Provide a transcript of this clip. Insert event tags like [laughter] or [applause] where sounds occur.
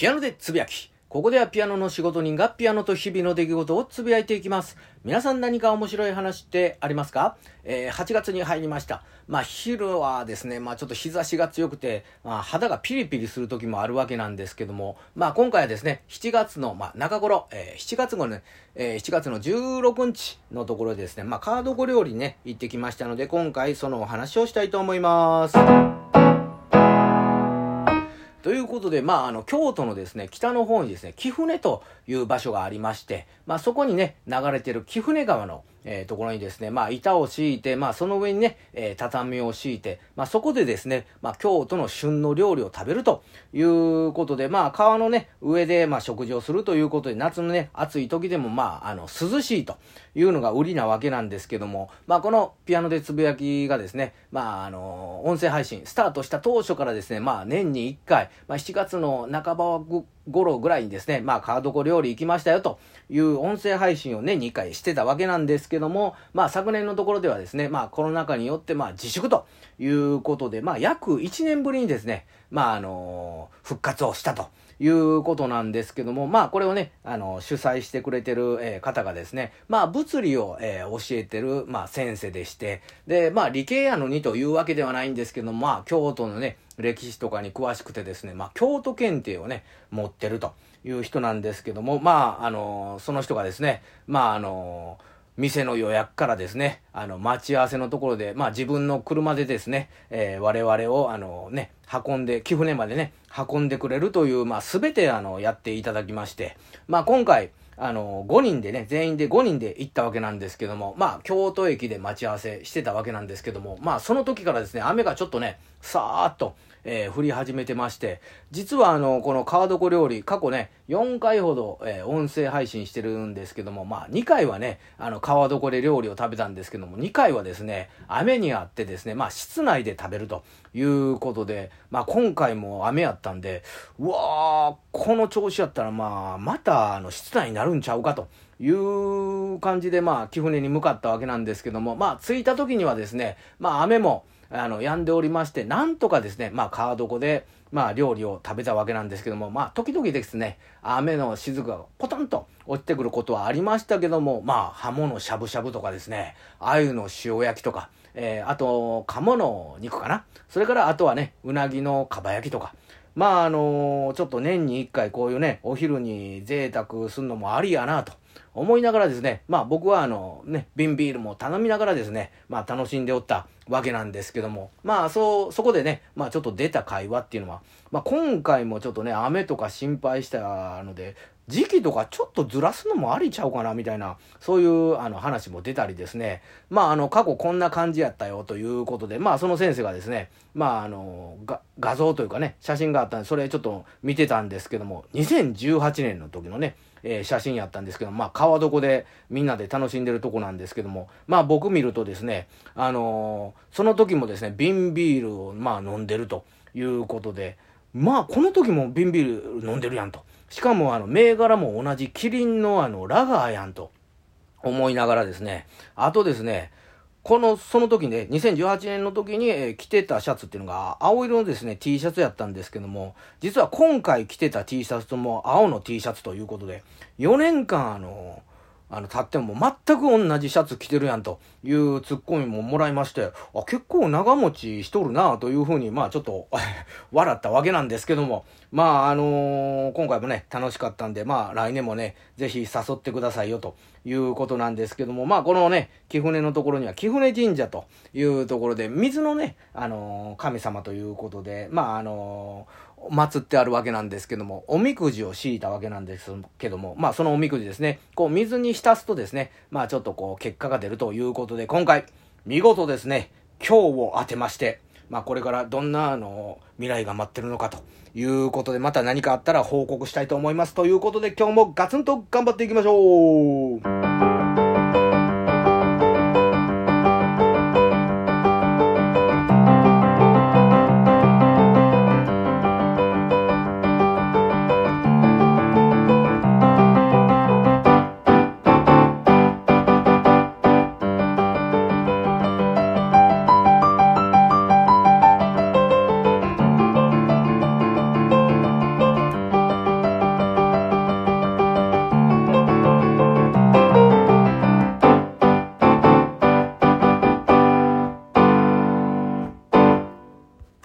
ピアノでつぶやき。ここではピアノの仕事人がピアノと日々の出来事をつぶやいていきます。皆さん何か面白い話ってありますか？えー、8月に入りました。まあ昼はですね、まあちょっと日差しが強くて、まあ肌がピリピリする時もあるわけなんですけども、まあ今回はですね、7月の、まあ中頃、えー、7月後ね、えー、7月の16日のところでですね、まあカードご料理ね、行ってきましたので、今回そのお話をしたいと思います。ということで、まあ、あの、京都のですね、北の方にですね、貴船という場所がありまして、まあ、そこにね、流れてる貴船川の、えー、ところにですね、まあ、板を敷いて、まあ、その上にね、えー、畳を敷いて、まあ、そこでですね、まあ、京都の旬の料理を食べるということで、まあ、川のね、上で、まあ、食事をするということで、夏のね、暑い時でも、まあ、あの、涼しいというのが売りなわけなんですけども、まあ、このピアノでつぶやきがですね、まあ、あの、音声配信、スタートした当初からですね、まあ、年に1回、まあ、7月の半ばぐ頃ぐらいにですね、まあ、カードコ料理行きましたよという音声配信をね、2回してたわけなんですけども、まあ、昨年のところではですね、まあ、コロナ禍によって、まあ、自粛ということで、まあ、約1年ぶりにですね、まあ、あのー、復活をしたと。いうことなんですけども、まあこれをね、あの、主催してくれてる、えー、方がですね、まあ物理を、えー、教えてる、まあ先生でして、で、まあ理系やのにというわけではないんですけども、まあ京都のね、歴史とかに詳しくてですね、まあ京都検定をね、持ってるという人なんですけども、まああの、その人がですね、まああの、店の予約からですね、あの、待ち合わせのところで、まあ自分の車でですね、えー、我々を、あのね、運んで、貴船までね、運んでくれるという、まあ全て、あの、やっていただきまして、まあ今回、あの、5人でね、全員で5人で行ったわけなんですけども、まあ、京都駅で待ち合わせしてたわけなんですけども、まあ、その時からですね、雨がちょっとね、さーっと、えー、降り始めてまして、実はあの、この川床料理、過去ね、4回ほど、えー、音声配信してるんですけども、まあ、2回はね、あの、川床で料理を食べたんですけども、2回はですね、雨にあってですね、まあ、室内で食べるということで、まあ、今回も雨やったんで、うわー、この調子やったら、まあ、また、あの、室内になるんちゃうかと。いう感じで、まあ、貴船に向かったわけなんですけども、まあ、着いた時にはですね、まあ、雨も、あの、止んでおりまして、なんとかですね、まあ、川床で、まあ、料理を食べたわけなんですけども、まあ、時々ですね、雨の雫がポトンと落ちてくることはありましたけども、まあ、ハモのしゃぶしゃぶとかですね、鮎の塩焼きとか、えー、あと、鴨の肉かな。それから、あとはね、うなぎのかば焼きとか、まあ、あのー、ちょっと年に一回こういうね、お昼に贅沢するのもありやなと。思いながらですね、まあ僕はあのね、瓶ビールも頼みながらですね、まあ楽しんでおったわけなんですけども、まあそう、そこでね、まあちょっと出た会話っていうのは、まあ今回もちょっとね、雨とか心配したので、時期とかちょっとずらすのもありちゃうかなみたいな、そういうあの話も出たりですね。まああの過去こんな感じやったよということで、まあその先生がですね、まああの画像というかね、写真があったんで、それちょっと見てたんですけども、2018年の時のね、えー、写真やったんですけど、まあ川床でみんなで楽しんでるとこなんですけども、まあ僕見るとですね、あのー、その時もですね、瓶ビールをまあ飲んでるということで、まあこの時も瓶ビール飲んでるやんと。しかもあの、銘柄も同じキリンのあの、ラガーやんと思いながらですね、あとですね、この、その時ね、2018年の時に、えー、着てたシャツっていうのが、青色のですね、T シャツやったんですけども、実は今回着てた T シャツとも青の T シャツということで、4年間あの、あの、立っても全く同じシャツ着てるやんというツッコミももらいまして、あ、結構長持ちしとるなというふうに、まあちょっと [laughs] 笑ったわけなんですけども、まああのー、今回もね、楽しかったんで、まあ来年もね、ぜひ誘ってくださいよということなんですけども、まあこのね、貴船のところには貴船神社というところで、水のね、あのー、神様ということで、まああのー祀ってあるわけなんですけども、おみくじを敷いたわけなんですけども、まあそのおみくじですね、こう水に浸すとですね、まあちょっとこう結果が出るということで、今回、見事ですね、今日を当てまして、まあこれからどんなあの未来が待ってるのかということで、また何かあったら報告したいと思います。ということで今日もガツンと頑張っていきましょう